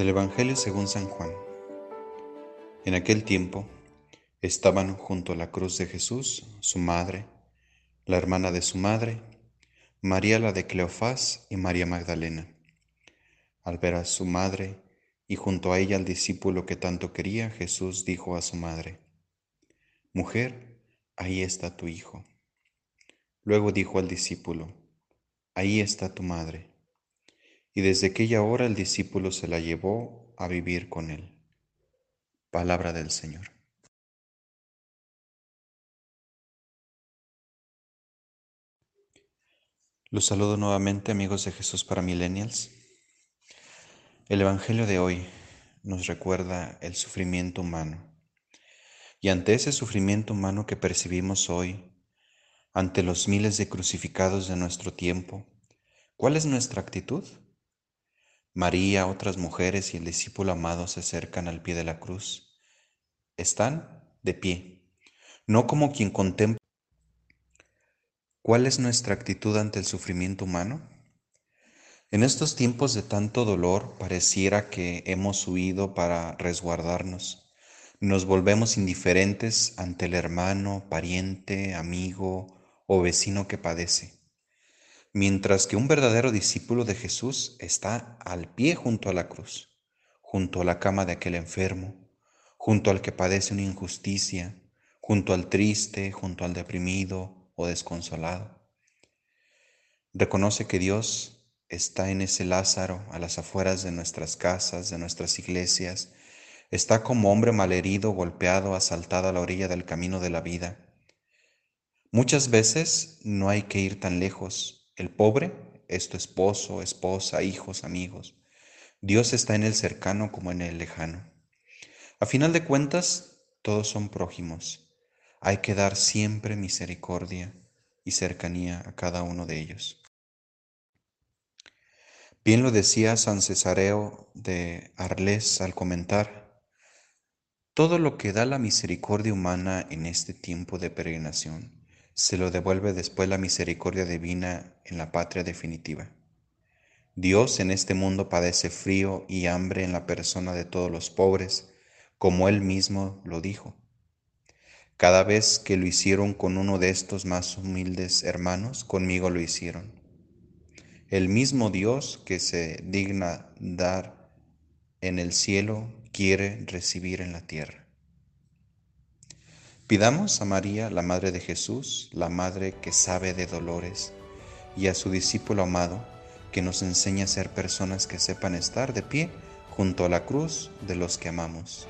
Del Evangelio según San Juan. En aquel tiempo estaban junto a la cruz de Jesús su madre, la hermana de su madre, María la de Cleofás y María Magdalena. Al ver a su madre y junto a ella al discípulo que tanto quería, Jesús dijo a su madre, Mujer, ahí está tu hijo. Luego dijo al discípulo, Ahí está tu madre y desde aquella hora el discípulo se la llevó a vivir con él. Palabra del Señor. Los saludo nuevamente amigos de Jesús para Millennials. El Evangelio de hoy nos recuerda el sufrimiento humano. Y ante ese sufrimiento humano que percibimos hoy, ante los miles de crucificados de nuestro tiempo, ¿cuál es nuestra actitud? María, otras mujeres y el discípulo amado se acercan al pie de la cruz. Están de pie, no como quien contempla. ¿Cuál es nuestra actitud ante el sufrimiento humano? En estos tiempos de tanto dolor pareciera que hemos huido para resguardarnos. Nos volvemos indiferentes ante el hermano, pariente, amigo o vecino que padece mientras que un verdadero discípulo de Jesús está al pie junto a la cruz, junto a la cama de aquel enfermo, junto al que padece una injusticia, junto al triste, junto al deprimido o desconsolado. Reconoce que Dios está en ese Lázaro a las afueras de nuestras casas, de nuestras iglesias, está como hombre malherido, golpeado, asaltado a la orilla del camino de la vida. Muchas veces no hay que ir tan lejos el pobre es tu esposo, esposa, hijos, amigos. Dios está en el cercano como en el lejano. A final de cuentas, todos son prójimos. Hay que dar siempre misericordia y cercanía a cada uno de ellos. Bien lo decía San Cesareo de Arles al comentar, todo lo que da la misericordia humana en este tiempo de peregrinación se lo devuelve después la misericordia divina en la patria definitiva. Dios en este mundo padece frío y hambre en la persona de todos los pobres, como Él mismo lo dijo. Cada vez que lo hicieron con uno de estos más humildes hermanos, conmigo lo hicieron. El mismo Dios que se digna dar en el cielo quiere recibir en la tierra. Pidamos a María, la Madre de Jesús, la Madre que sabe de dolores, y a su discípulo amado, que nos enseñe a ser personas que sepan estar de pie junto a la cruz de los que amamos.